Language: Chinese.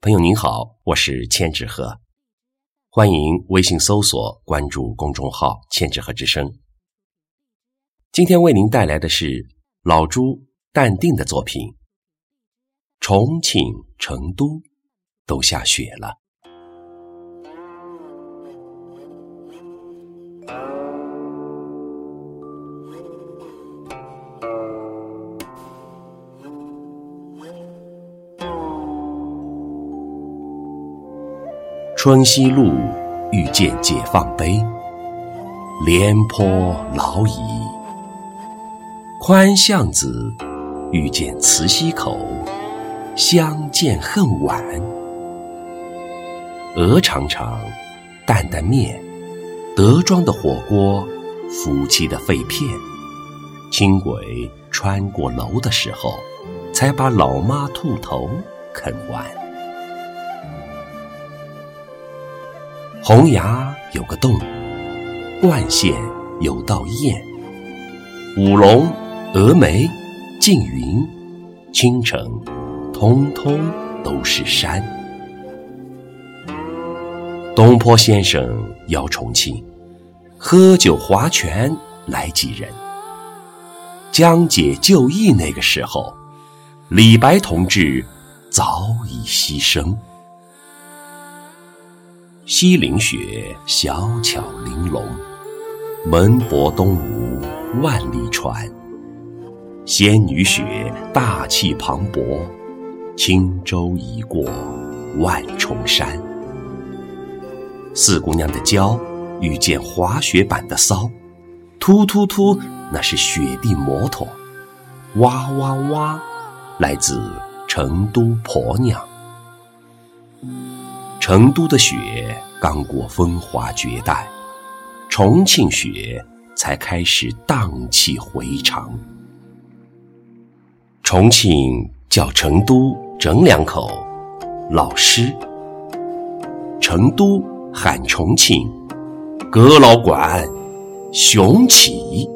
朋友您好，我是千纸鹤，欢迎微信搜索关注公众号“千纸鹤之声”。今天为您带来的是老朱淡定的作品。重庆、成都都下雪了。春熙路遇见解放碑，廉颇老矣；宽巷子遇见磁溪口，相见恨晚。鹅肠肠，担担面，德庄的火锅，夫妻的肺片，轻轨穿过楼的时候，才把老妈兔头啃完。洪崖有个洞，灌县有道堰，五龙、峨眉、缙云、青城，通通都是山。东坡先生邀重庆，喝酒划拳来几人。江姐就义那个时候，李白同志早已牺牲。西陵雪，小巧玲珑；门泊东吴，万里船。仙女雪，大气磅礴；轻舟已过万重山。四姑娘的娇，遇见滑雪板的骚；突突突，那是雪地摩托；哇哇哇，来自成都婆娘。成都的雪刚过风华绝代，重庆雪才开始荡气回肠。重庆叫成都，整两口，老师；成都喊重庆，阁老馆，雄起。